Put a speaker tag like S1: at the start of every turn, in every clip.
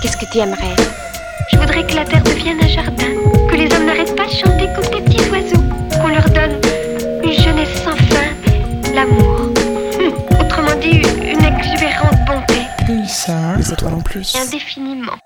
S1: Qu'est-ce que tu aimerais? Je voudrais que la terre devienne un jardin, que les hommes n'arrêtent pas de chanter comme des petits oiseaux, qu'on leur donne une jeunesse sans fin, l'amour. Hum, autrement dit, une exubérante bonté.
S2: Pulsar, les étoiles en plus.
S1: Indéfiniment.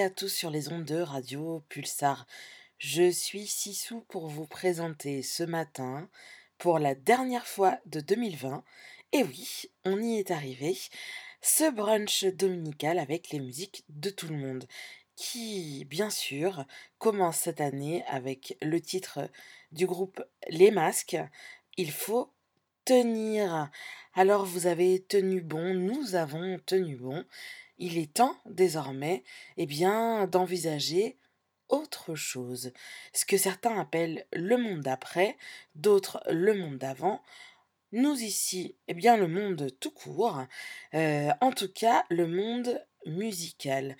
S3: À tous sur les ondes de Radio Pulsar. Je suis Sissou pour vous présenter ce matin, pour la dernière fois de 2020, et oui, on y est arrivé, ce brunch dominical avec les musiques de tout le monde, qui, bien sûr, commence cette année avec le titre du groupe Les Masques. Il faut tenir. Alors vous avez tenu bon, nous avons tenu bon il est temps désormais eh bien, d'envisager autre chose. Ce que certains appellent le monde d'après, d'autres le monde d'avant. Nous ici, eh bien le monde tout court, euh, en tout cas le monde musical.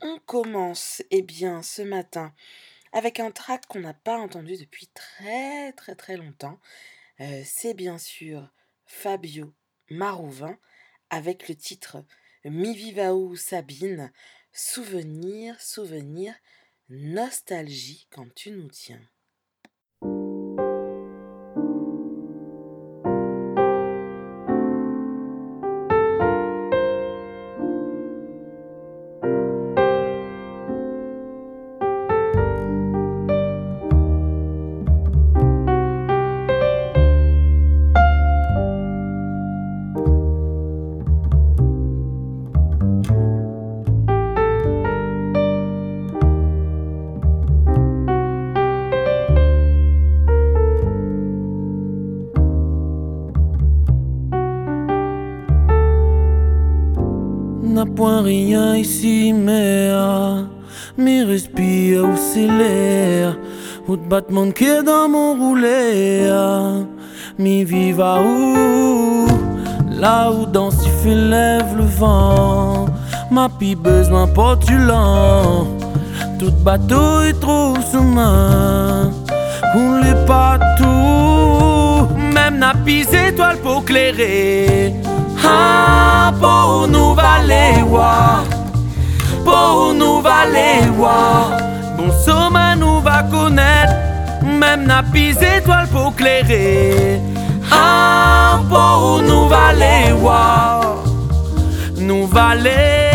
S3: On commence eh bien ce matin avec un track qu'on n'a pas entendu depuis très très très longtemps. Euh, c'est bien sûr Fabio Marouvin avec le titre Mi Vivao Sabine, souvenir, souvenir, nostalgie quand tu nous tiens.
S4: Rien ici, mais ah, mi respire où c'est l'air, ou de battement qui dans mon roulet, ah, mi viva où, là où dans si fait lève le vent, ma pi besoin portulant, tout bateau est trop sous main, on l'est pas tout, même n'a pis étoile pour clairer. Pour nous valer, pour nous valer, Bon sommet nous va connaître, même n'a pis étoile pour clairer. Ah, pour nous valer, nous valer.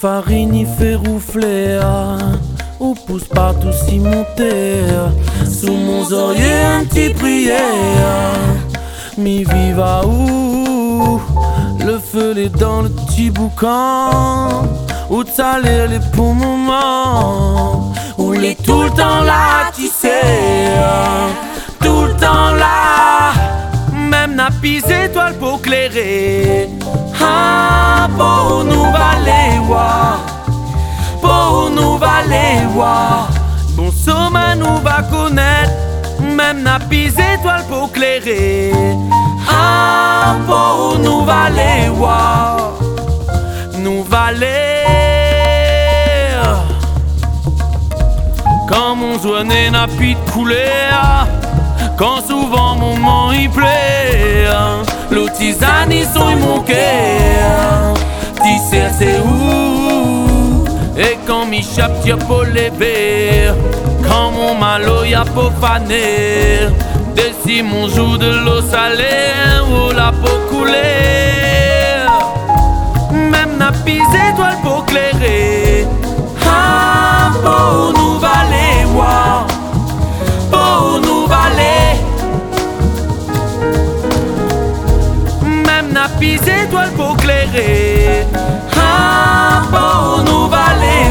S4: Farine y fait roufler Ou pousse partout si monter Sous mon oreiller un petit prière Mi viva où Le feu est dans le petit boucan. Où salir les pour moment Où les tout le temps là tu sais Tout le temps là Même n'a pis étoile pour clairer. Ah, pour nous valer, pour nous valer, Bon sommet nous va connaître, même n'a pis étoile pour clairer. Ah, pour nous valer, nous valer. Quand mon journée n'a plus de couleur, quand souvent mon moment y plaît. L'autisane, ils sont mon cœur. sais c'est où? Et quand mi chape, y'a pas lever. Quand mon malo y'a pas faner. Desi mon jour de l'eau salée, ou la peau couler. Même n'a pis étoile pour clairer. Ah, pour nous valer, pour nous valer. Pis étoile pour clairer. Ah, pour nous valer,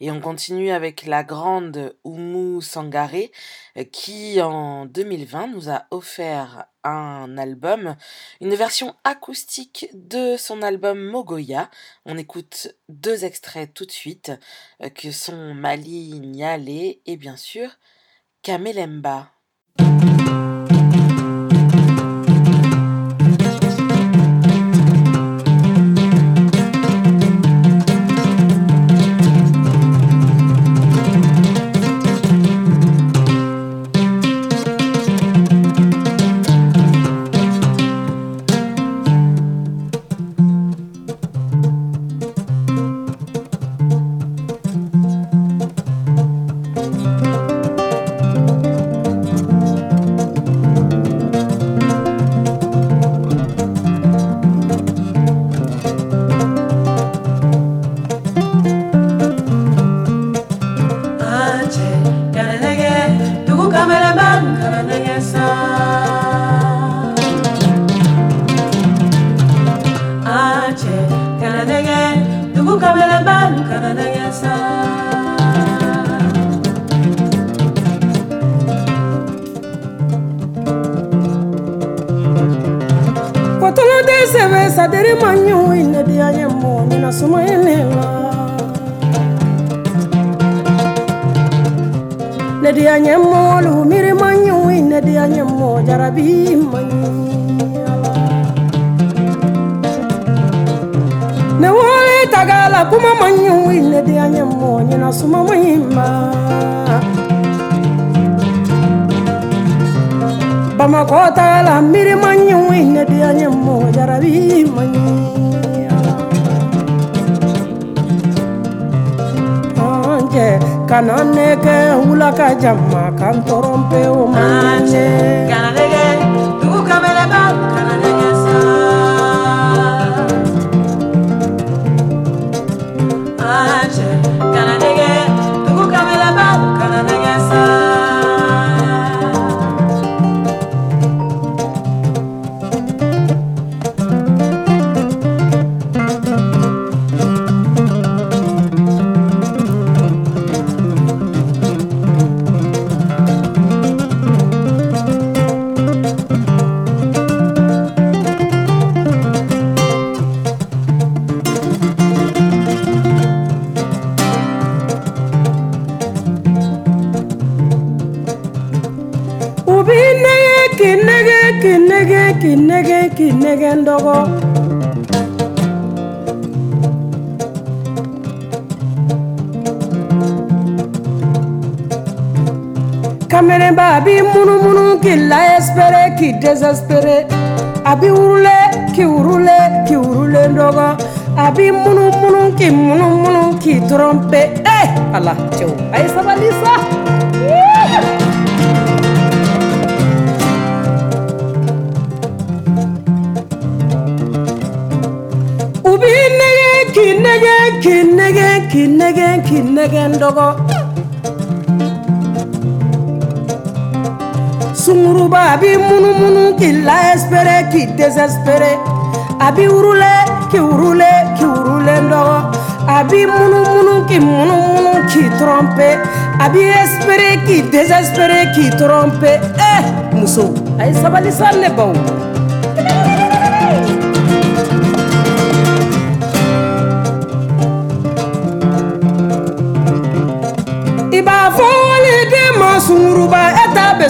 S3: Et on continue avec la grande Oumu Sangaré euh, qui en 2020 nous a offert un album, une version acoustique de son album Mogoya. On écoute deux extraits tout de suite euh, que sont Mali Nyale et bien sûr Kamelemba.
S5: n dɔgɔ kamelenba a b'i munumunu k'i laespere k'i desespere a b'i wurule k'i wurule k'i wurulen ndogo. a b'i munumunu k'i munumunu k'i trompe. Eh, pe e ala cɛw a ye sabali sa ki nege ki nege ki nege ndogo sunguruba a bi munumunu k'i la espere k'i desespere a bi urule k'i urule k'i urule ndogo. A bi munumunu k'i munumunu k'i trompe. A bi espere k'i desespere k'i trompe. Eh muso a ye sabali sa ne baw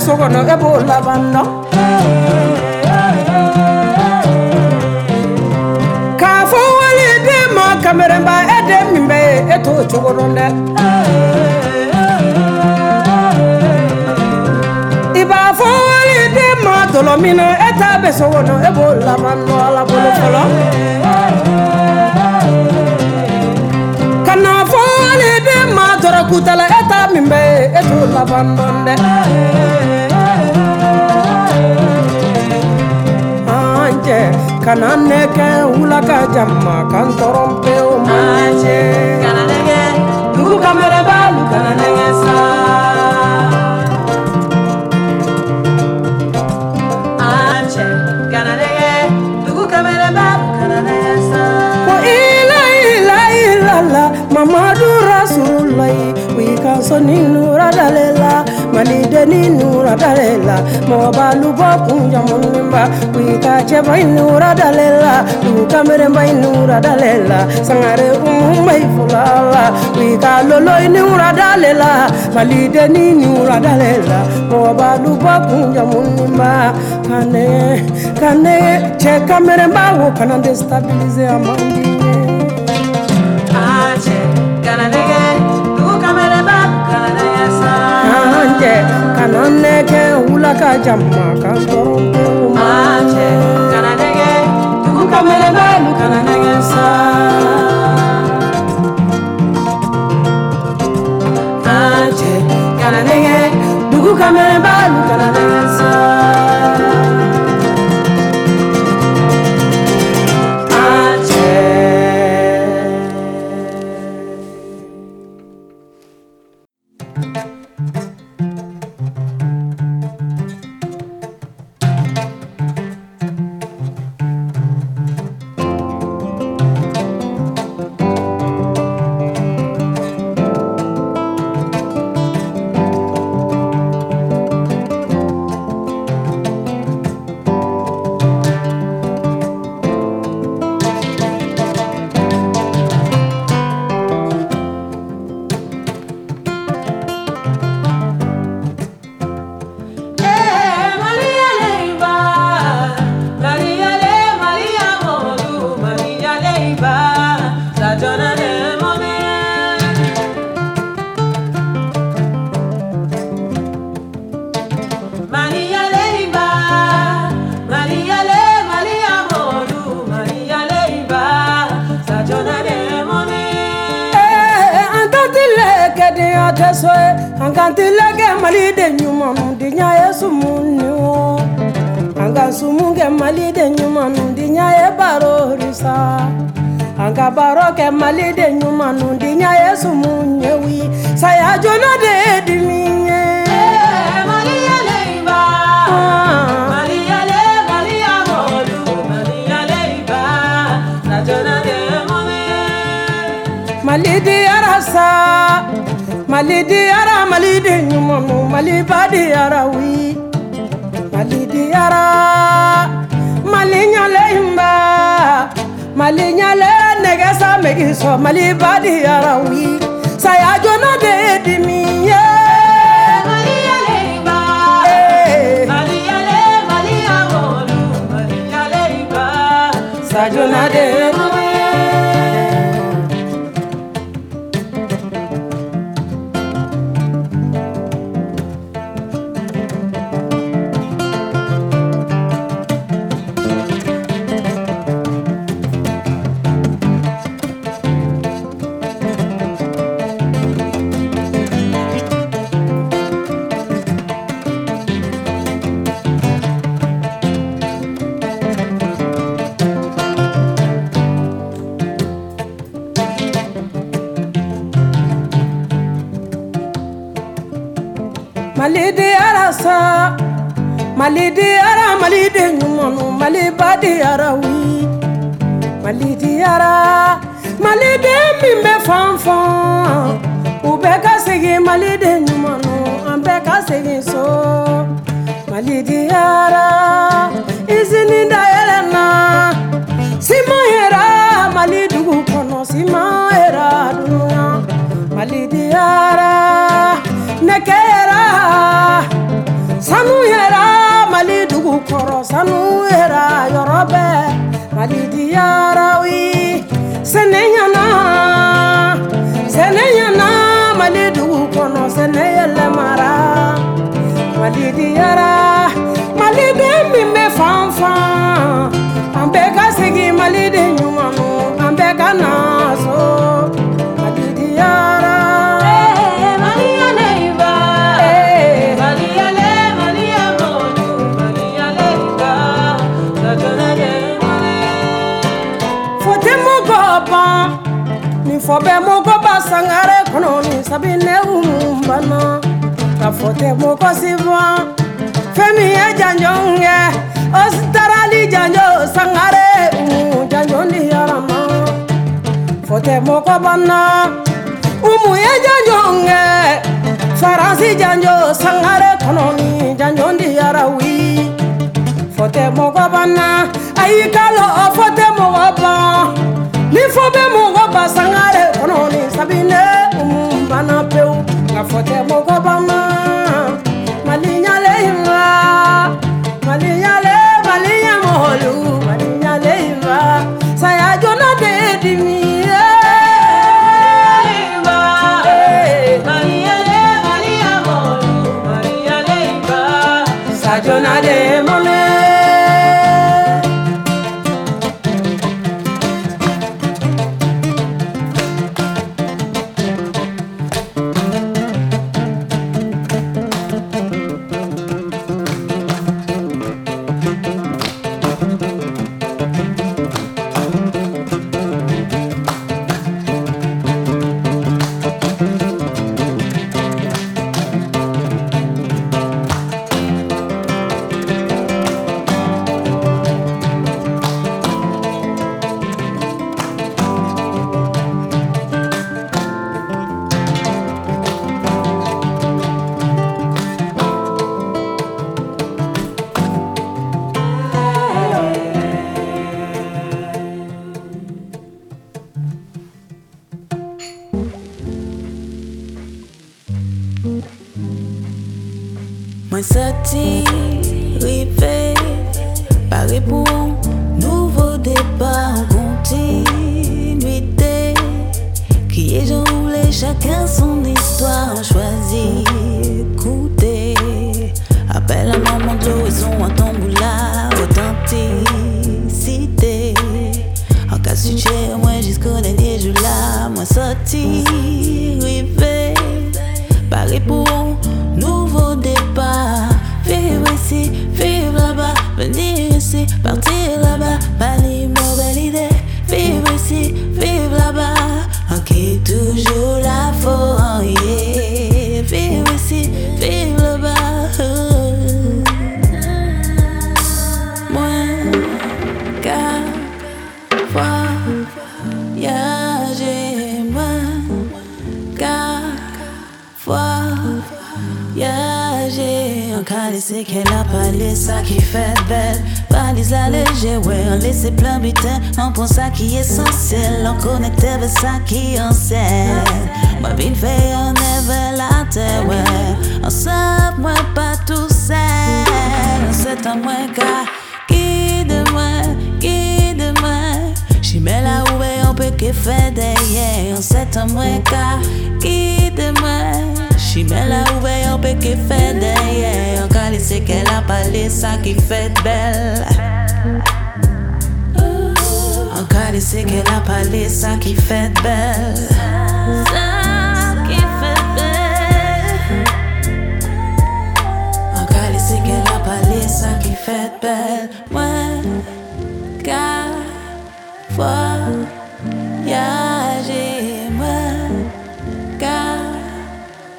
S5: so kɔnɔ e b'o laban dɔn k'a fɔ waliden ma e den ye e t'o cogo dɔn dɛ i b'a fɔ waliden ma tɔlɔ min na e t'a bɛ so kɔnɔ e b'o laban dɔn ala kutala e t'a min bɛ ye e t'o laban dɔn cɛ kana ne kɛ wula ka jama kan tɔrɔ pewu man cɛ so nínú radalela malide nínú radalela mọba lubọkun jamulimba kuika cẹba inu radalela lukameremba inu radalela sangare umumba ifulala kuika lolo inu radalela malide nínú radalela mọba lubọkun jamulimba kane kane cẹ kameremba wo kana destabilize
S6: amandi.
S5: cɛ kana nɛgɛ wula ka jama ka sɔrɔ
S6: ma cɛ kana nɛgɛ dugu
S5: ka mɛlɛmɛlu kana nɛgɛ sa cɛ kana nɛgɛ dugu ka mɛlɛmɛlu kana nɛgɛ sa 가져나대 badi arawi malidi ara maliden O bɛ fan fan u bɛɛ ka segin maliden ɲuman no an bɛɛ ka segin so malidi ara izini dayɛlɛ na siman yɛra mali dugu sanu mali dugu kɔrɔ sanu yɛrɛ yɔrɔ bɛɛ mali diyarawi sɛnɛ ɲana sɛnɛ ɲana mali dugu kɔnɔ sɛnɛ yɛlɛmara mali diyara maliden min bɛ fan fan an bɛɛ ka segin maliden ɲumanu an bɛɛ ka na so papa. Ni fobe moko basangare kono ni sabi ne umbana. Ka fote moko siva femi e janjonge ostarali janjo sangare umu janjo ni yarama. Fote moko bana umu e janjonge. Faransi janjo sangare kono ni janjo ndi yarawi. Fote moko bana ayi kalo fote moko bana ni fo bɛ mɔgɔ ba sangare kɔnɔ ni sabine umu bana pewu nka fote mɔgɔ banna mali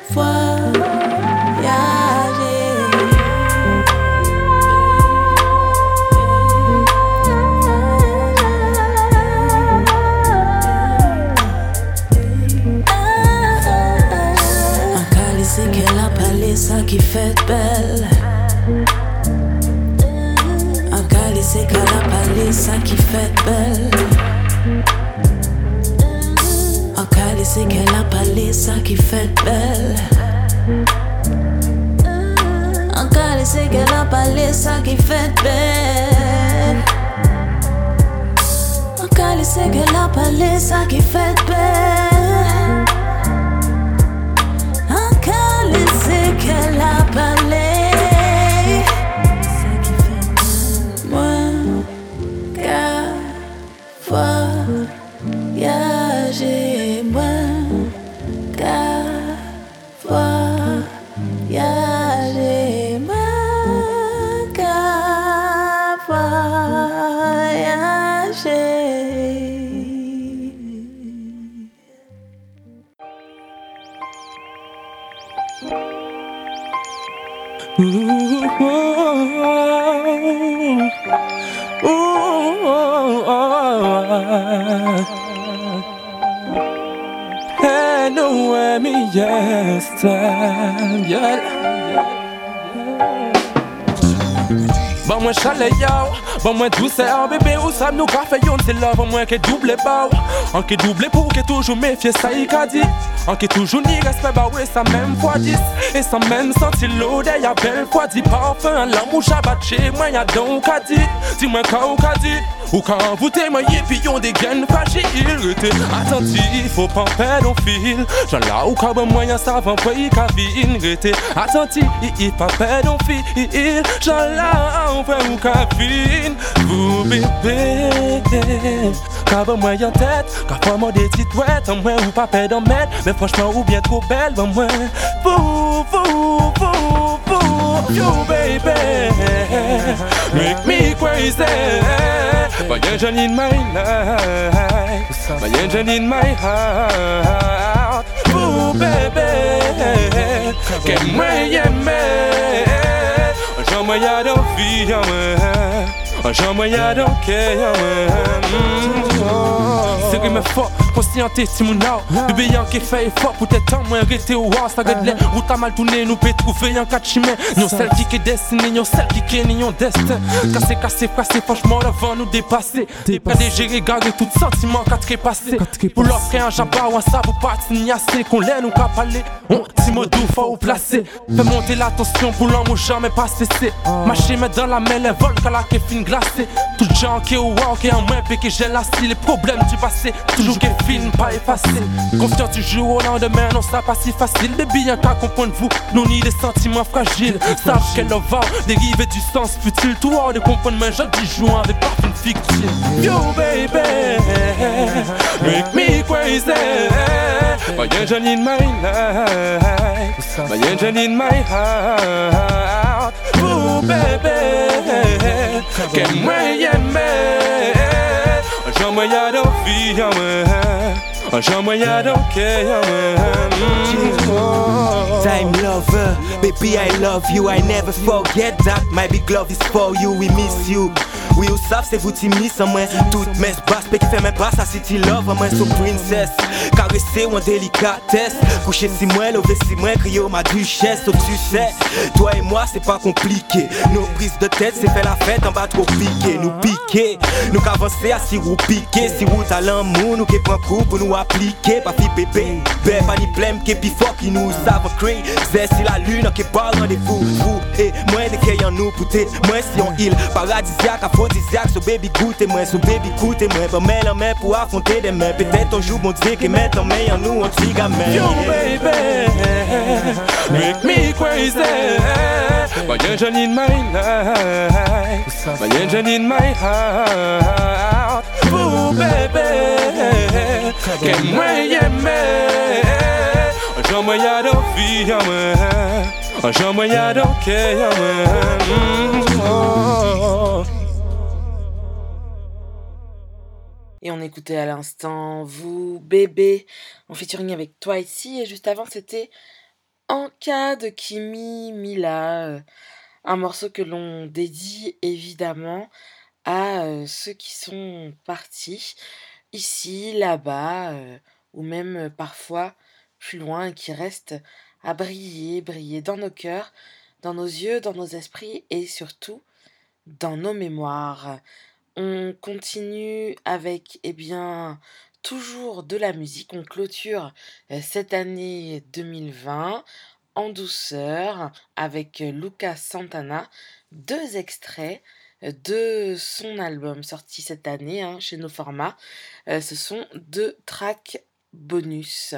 S7: qui
S8: bon moi douceur bébé ou ça nous café yon c'est là bon moi que double bao, en que double pour que toujours méfier ça y a dit. En qui toujours ni respect, bah ouais, ça même fois 10 Et sans même sentir l'odeur, y'a belle fois 10 Parfum, l'amour, chez moi, y'a donc à dire Dis-moi quand on a dit ou quand vous témoignez, puis on fragiles Restez attentif, faut pas perdre au fil J'en là ou quand moyen savant pas y cabine Restez attentif, il perdre au fil J'en là on fait ou cabine Vous bébé Quand moyen tête, quand moi des petites ouettes En moins ou pas perdre en Mais franchement ou bien trop belle, ben moi Vous, vous, vous, vous You baby. Make me crazy. My engine in my life, my engine in my heart. Ooh, baby, que me llame. Yo me ya don't feel moi y'a donc C'est que me fort, conscienté si mon now Bébé y'en qui fait effort pour t'être en moins arrêté au war Ça regarde les routes à mal tourné, nous peut trouver un de chemin Nous celle qui est destinée, nous celle qui est ni destin Cassé, cassé, cassé, franchement l'avant nous dépasser. Pas des gérer, garder tout sentiment qu'à trépasser. Pour l'offrir un jabba ou un ça pour pas assez Qu'on l'aime ou qu'à parler, on t'y mot doux, faut placer. Fais monter l'attention pour l'homme ou jamais pas cesser Marcher mais dans la main, les vols qu'à la fin glacé. Tout gens qui au wow, qui en moins que j'ai lassé les problèmes du passé. Toujours qui film pas effacé. Confiance du jour au lendemain, non, ça pas si facile. Baby, y'a qu'à comprendre vous, nous ni des sentiments fragiles. Savent qu'elle va dériver du sens futile. Hors de comprendre, mais je dis jouant avec parfum fictif. Yo, baby, make me crazy. My engine in my life, my engine in my heart. Ooh, baby, que me llame.
S9: Time lover, baby I love you, I never forget that. My big love is for you, we miss you. Oui ou savent c'est vous timide sans moi. Toutes mes basses qui fait mes basses à City Love Moi so princess Caresser ou en délicatesse. Coucher si moi, lever si moi Crier ma duchesse. Donc tu sais Toi et moi c'est pas compliqué. Nos prises de tête c'est fait la fête en bas trop piqué. Nous piquer Nous qu'avancer à si vous piquer Si vous à l'amour Nous qui prend coup pour nous appliquer. Pas fi bébé Ben pas ni blême qui pi fort qui nous savent crier C'est si la lune qui parle rendez-vous. Vous et moi de qu'il y en nous pouté Moi si on île Paradisiaque aphrodisiaque So baby goûte moi So baby goûte moi Pas mêler la main pour affronter des mains Peut-être un jour bon Dieu qui met en main en nous un petit gamin
S8: Yo baby Make me crazy. But you're in my life. But you're in my heart. Ooh baby Que moi aimer J'en moi y'a de vie à moi. J'en moi y'a
S3: Et on écoutait à l'instant Vous, bébé, en featuring avec toi ici. Et juste avant, c'était cas de Kimi Mila, euh, un morceau que l'on dédie évidemment à euh, ceux qui sont partis ici, là-bas, euh, ou même parfois plus loin, qui restent à briller, briller dans nos cœurs, dans nos yeux, dans nos esprits et surtout dans nos mémoires. On continue avec, eh bien, toujours de la musique. On clôture euh, cette année 2020 en douceur avec Lucas Santana. Deux extraits euh, de son album sorti cette année hein, chez nos formats. Euh, ce sont deux tracks bonus.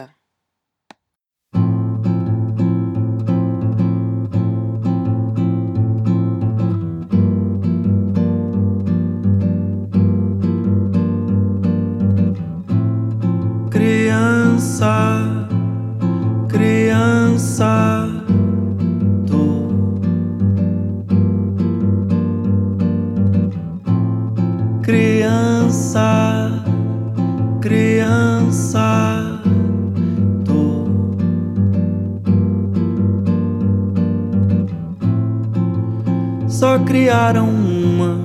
S10: Criaram uma,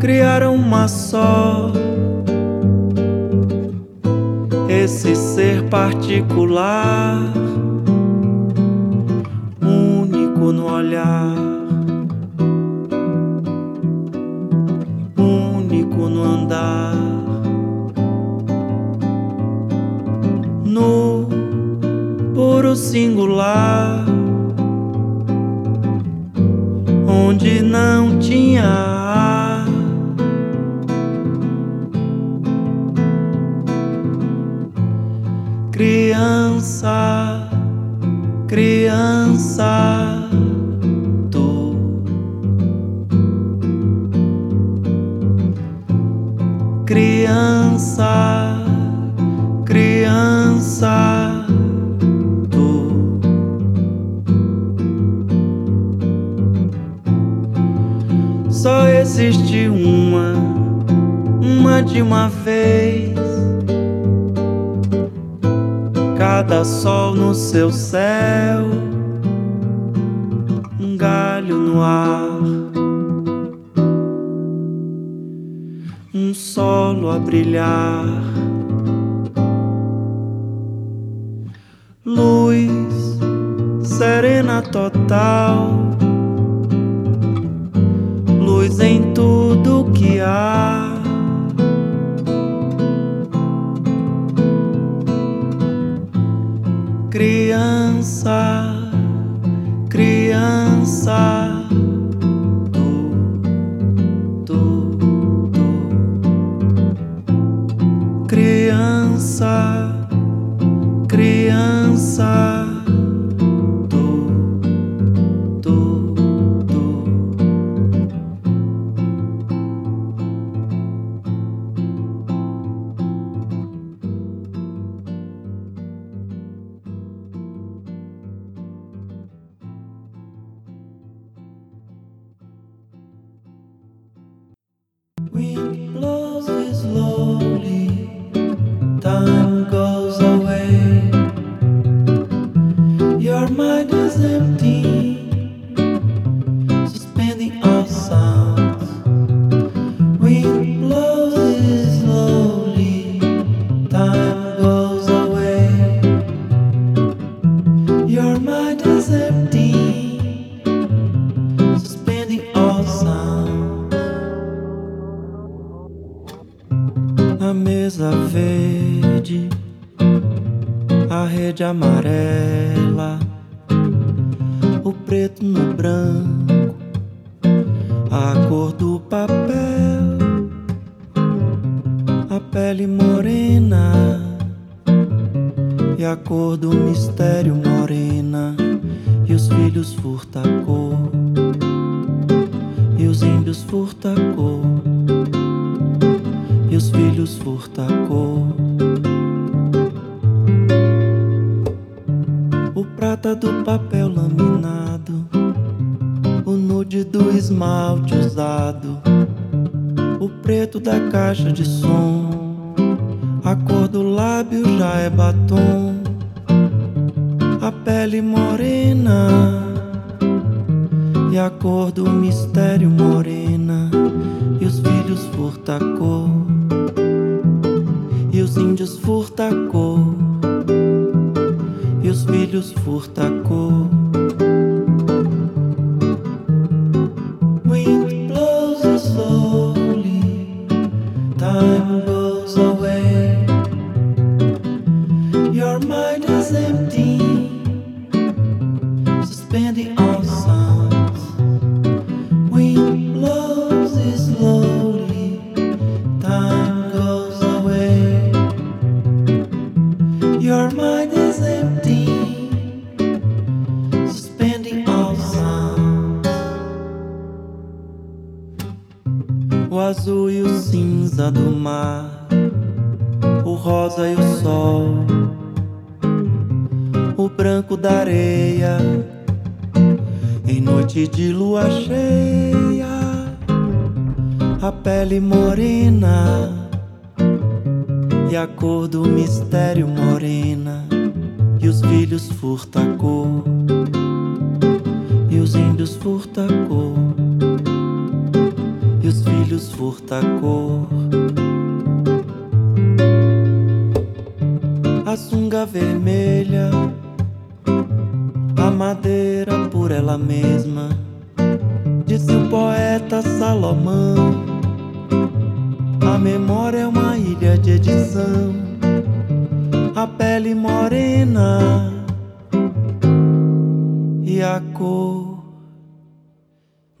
S10: criaram uma só. Esse ser particular, Wind blows his low. treasure just furta-cor e os filhos furta-cor a sunga vermelha a madeira por ela mesma disse o poeta Salomão a memória é uma ilha de edição. A pele morena e a cor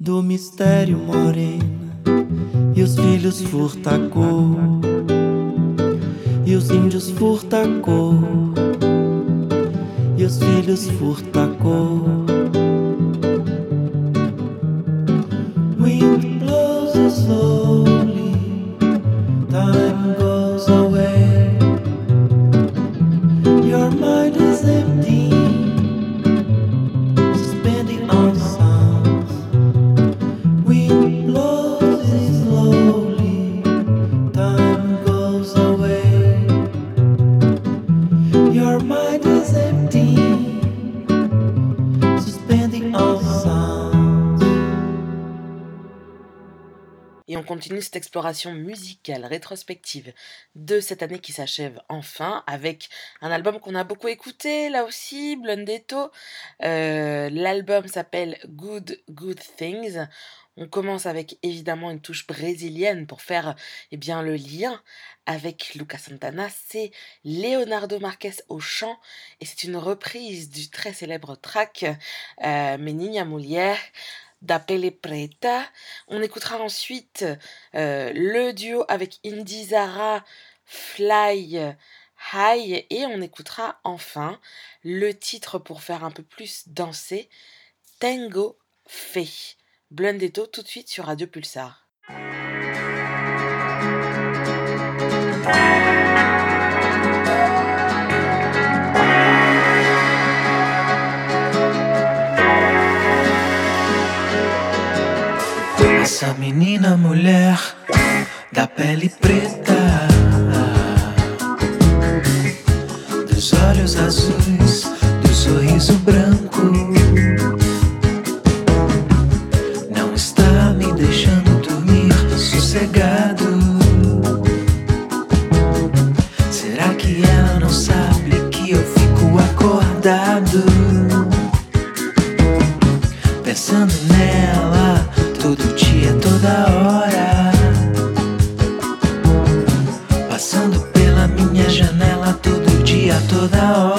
S10: do mistério morena. E os filhos furta-cor e os índios furta-cor e os filhos furta-cor. Wind blows slowly. Time
S3: continue cette exploration musicale rétrospective de cette année qui s'achève enfin avec un album qu'on a beaucoup écouté là aussi, Blundetto. Euh, L'album s'appelle Good Good Things. On commence avec évidemment une touche brésilienne pour faire eh bien, le lien avec Lucas Santana. C'est Leonardo Marques au chant et c'est une reprise du très célèbre track euh, Menina Mulher da Pele Preta. On écoutera ensuite euh, le duo avec Indy Zara, Fly High, et on écoutera enfin le titre pour faire un peu plus danser, Tango Fe. Blundetto tout de suite sur Radio Pulsar.
S10: Essa menina mulher da pele preta, dos olhos azuis, do sorriso branco, não está me deixando dormir sossegado. Será que ela não sabe que eu fico acordado? Pensando
S3: though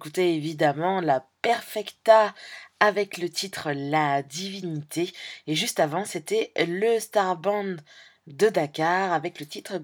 S3: écoutait évidemment la Perfecta avec le titre La Divinité. Et juste avant, c'était le Star Band de Dakar avec le titre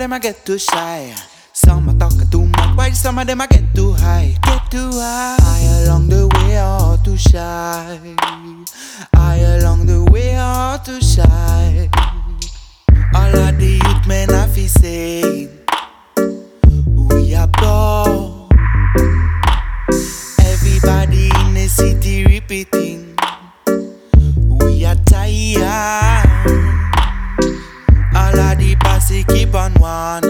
S3: Guajiraven.
S11: get too shy. Some are talking too much, while some of them I get too high. Get too high. I along the way are too shy. I along the way are too shy. All of the youth men I feel saying we are poor. Everybody in the city repeating we are tired. Keep on warning.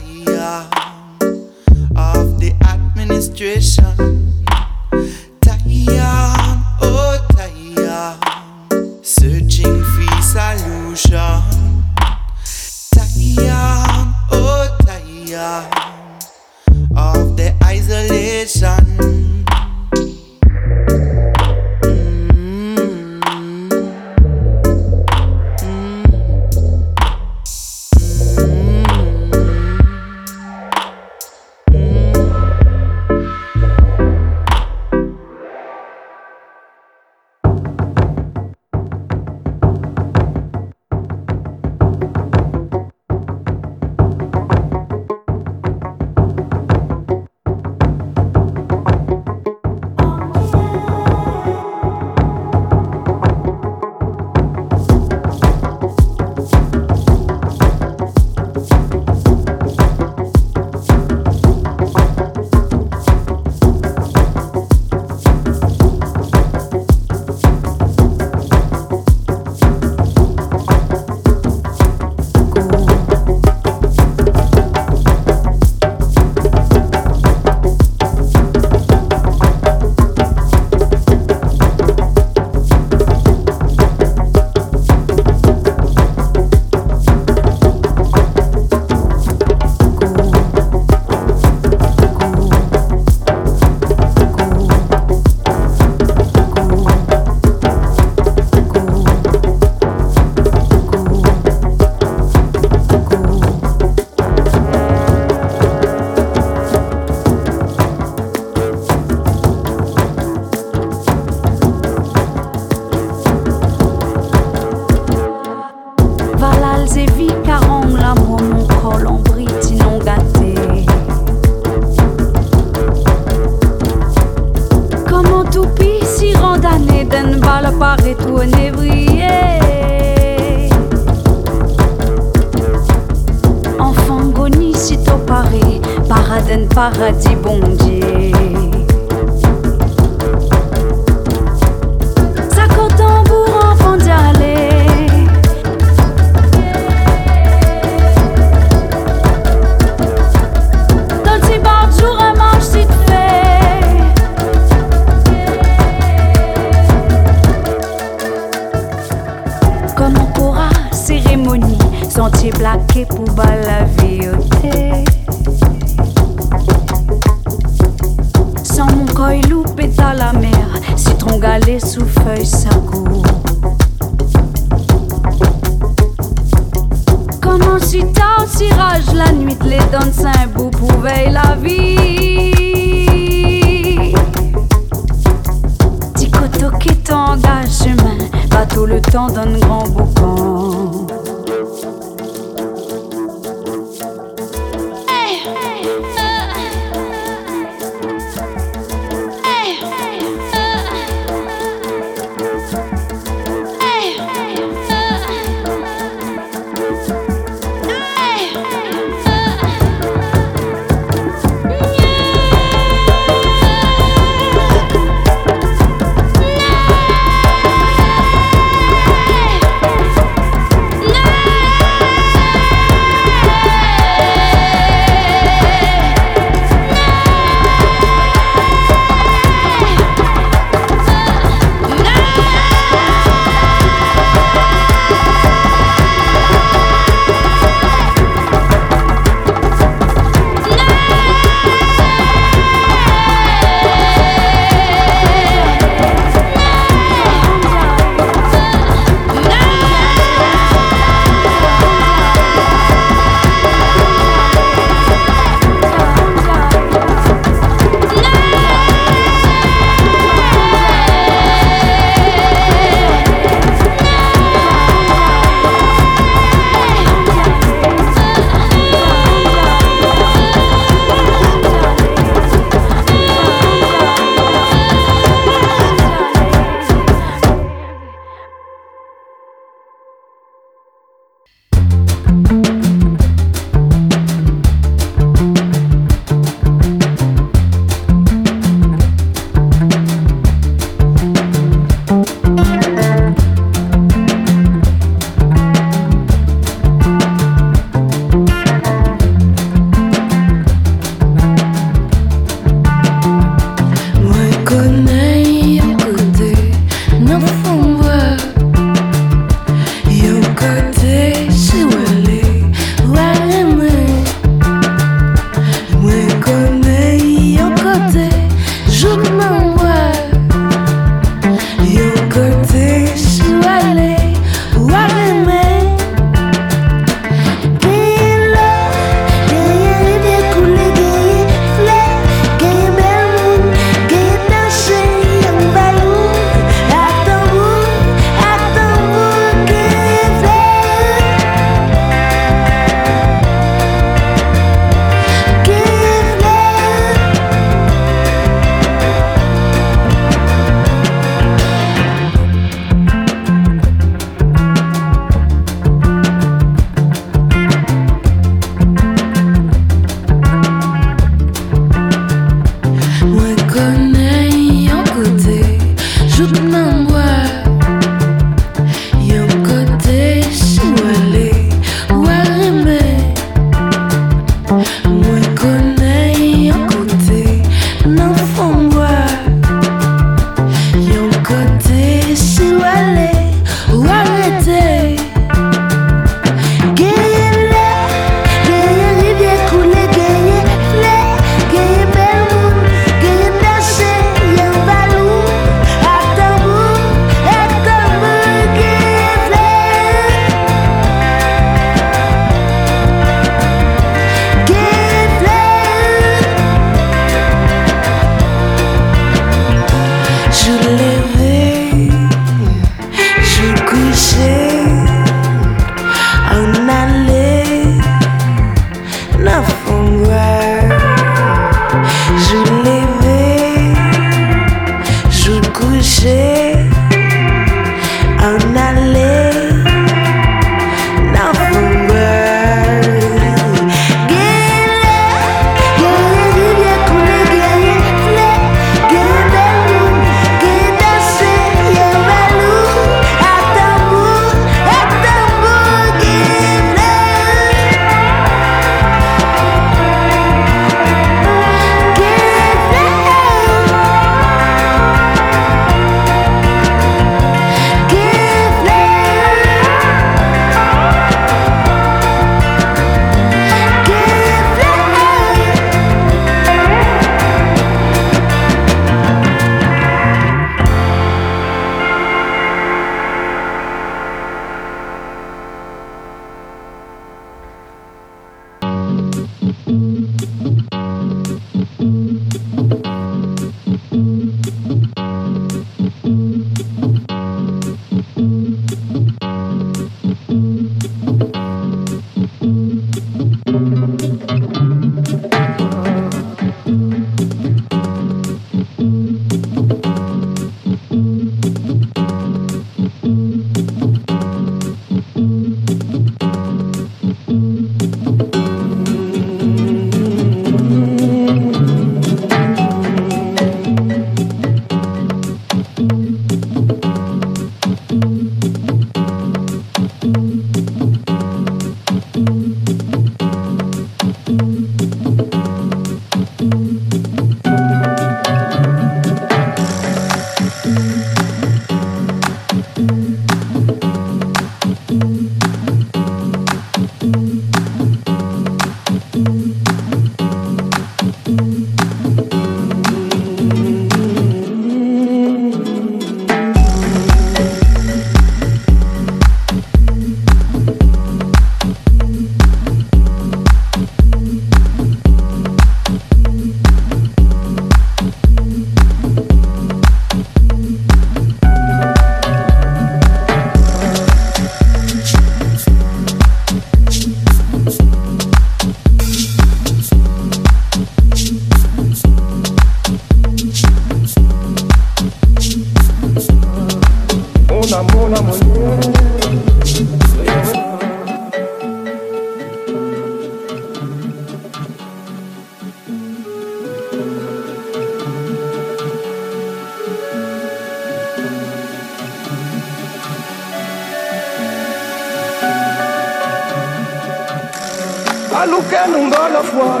S12: I look at Nungola for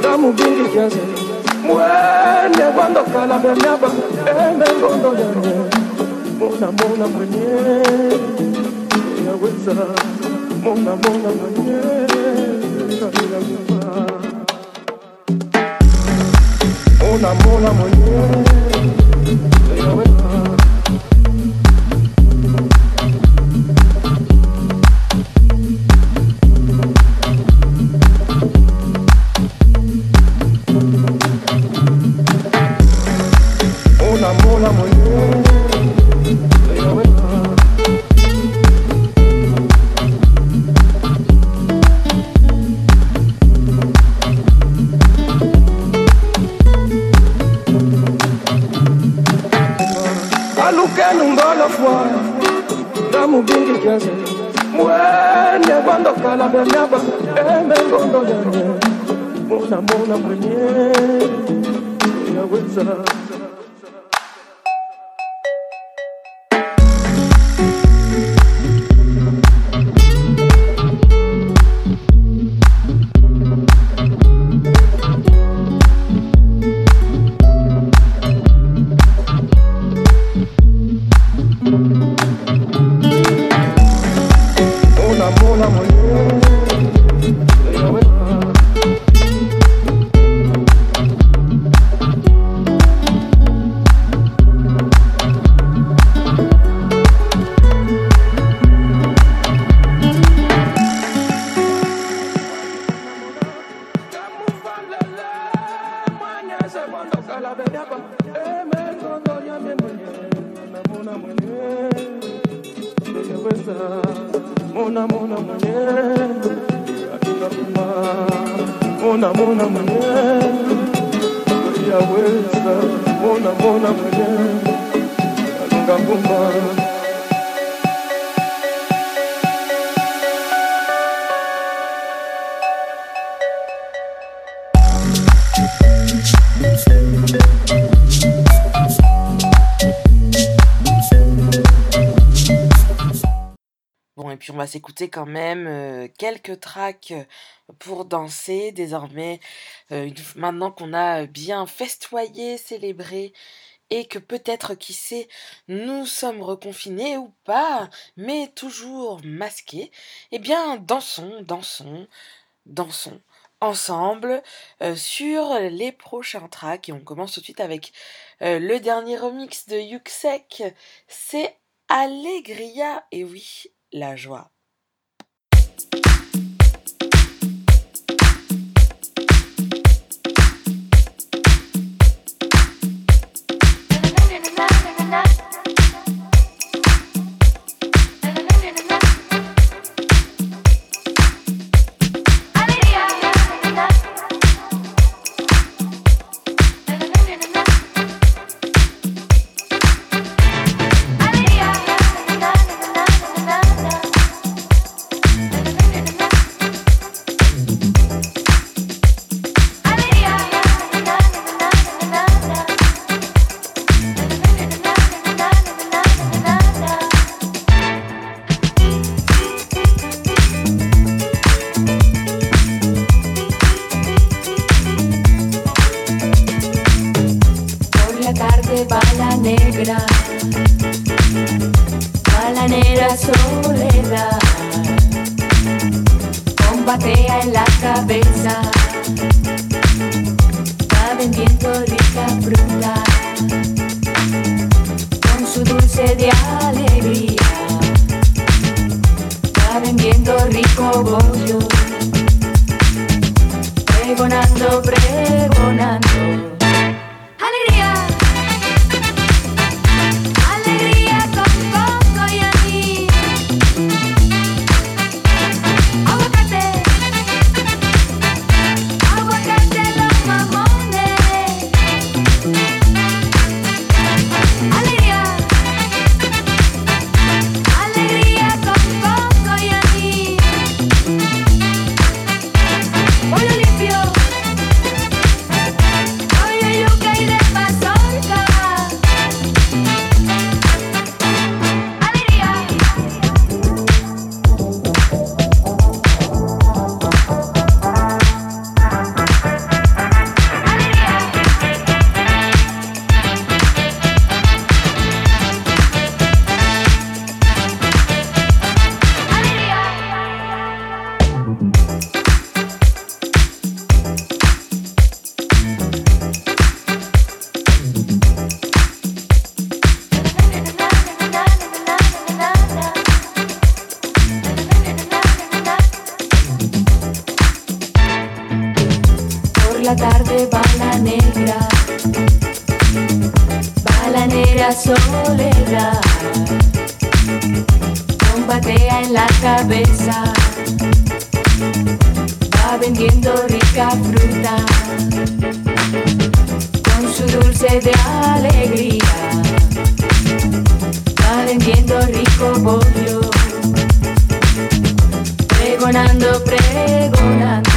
S12: Damubiri Jazzy. When the Wando Calabanaba and the Gondo Mona Mona Mania with Mona Mona Mania. Mona Mona
S13: Mania. Quand même euh, quelques tracks euh, pour danser désormais. Euh, maintenant qu'on a bien festoyé, célébré et que peut-être, qui sait, nous sommes reconfinés ou pas, mais toujours masqués, eh bien, dansons, dansons, dansons ensemble sur les prochains tracks et on commence tout de suite avec le dernier remix de Yuxek, c'est Allegria et oui, la joie.
S14: la soledad, combatea en la cabeza, va vendiendo rica fruta, con su dulce de alegría, va vendiendo rico bollo, pregonando, pregonando.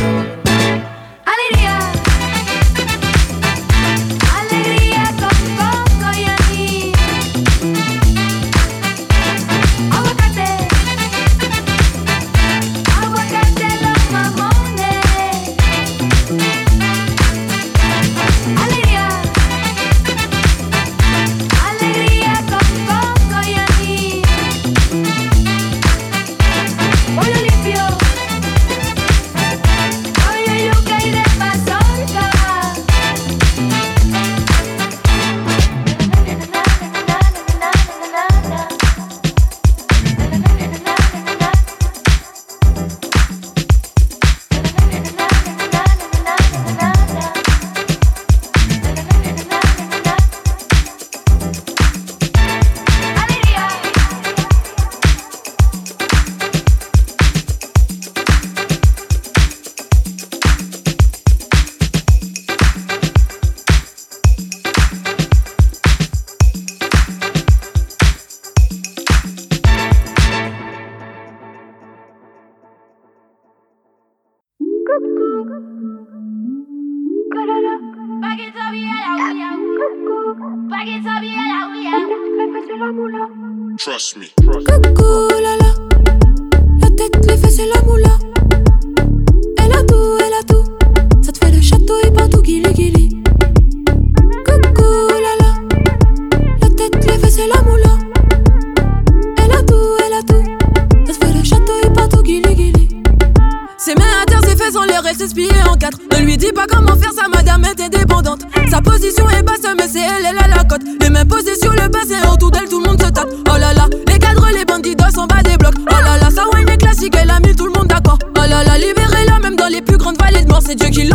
S15: trust me.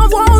S16: I want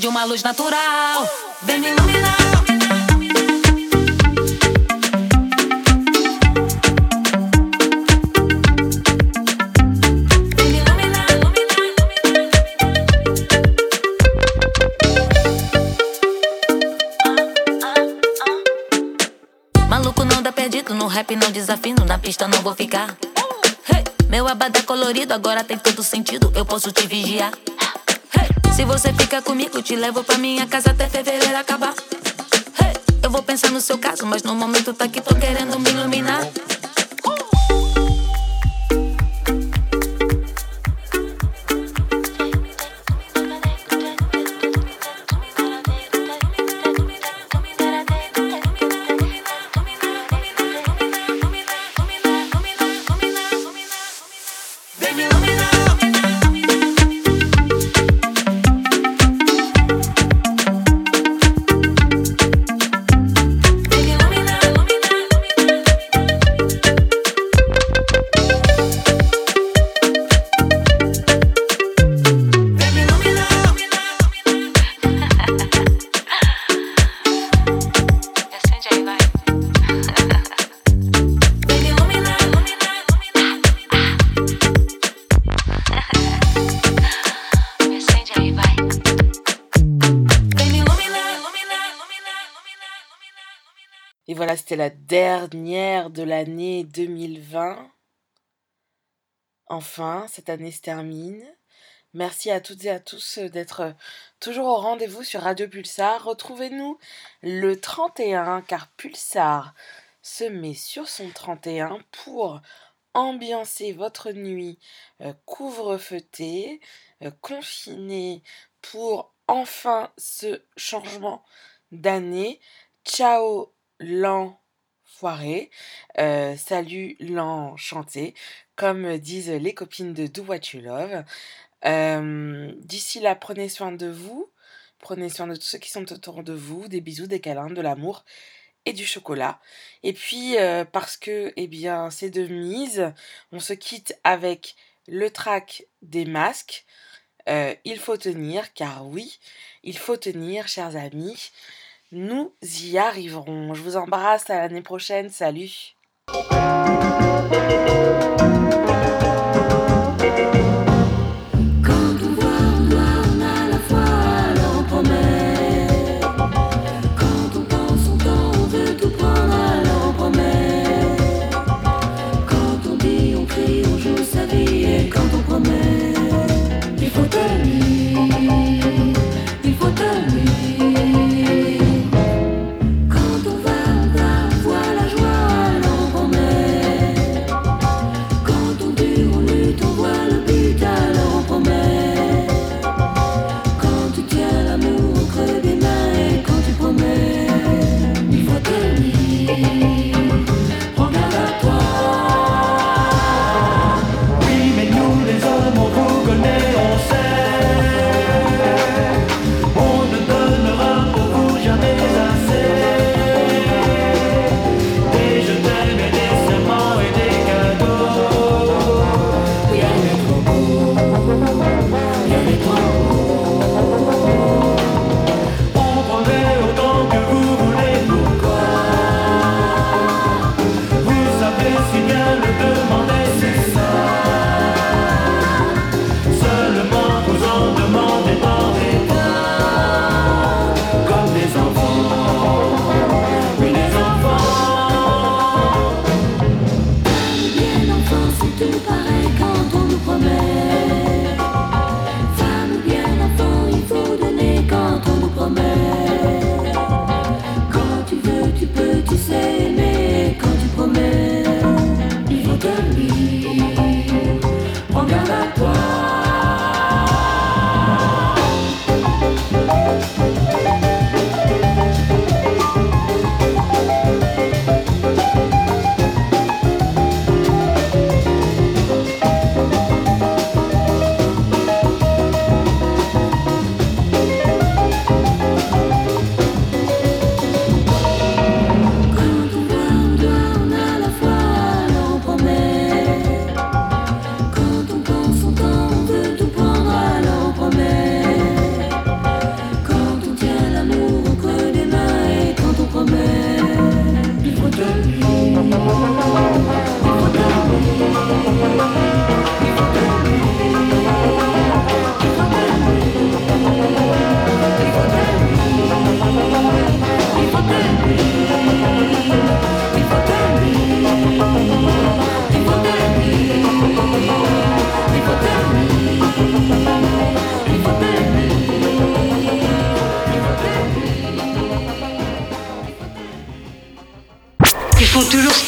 S16: de
S17: uma luz natural. Vem me iluminar.
S7: rap não desafino, na pista não vou ficar. Hey, meu abadá colorido agora tem todo sentido, eu posso te vigiar. Se você fica comigo, te levo pra minha casa até fevereiro acabar. Eu vou pensar no seu caso, mas no momento tá aqui, tô querendo me iluminar.
S3: La dernière de l'année 2020. Enfin, cette année se termine. Merci à toutes et à tous d'être toujours au rendez-vous sur Radio Pulsar. Retrouvez-nous le 31 car Pulsar se met sur son 31 pour ambiancer votre nuit euh, couvre-feuté, euh, confiné pour enfin ce changement d'année. Ciao Euh, salut l'enchanté, comme disent les copines de Do What You Love. Euh, d'ici là, prenez soin de vous. Prenez soin de tous ceux qui sont autour de vous. Des bisous, des câlins, de l'amour et du chocolat. Et puis, euh, parce que, eh bien, c'est de mise, on se quitte avec le track des masques. il faut tenir, car oui, il faut tenir, chers amis. Nous y arriverons. Je vous embrasse à l'année prochaine. Salut.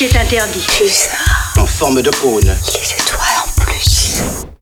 S18: Qui est interdit.
S19: En forme de cône.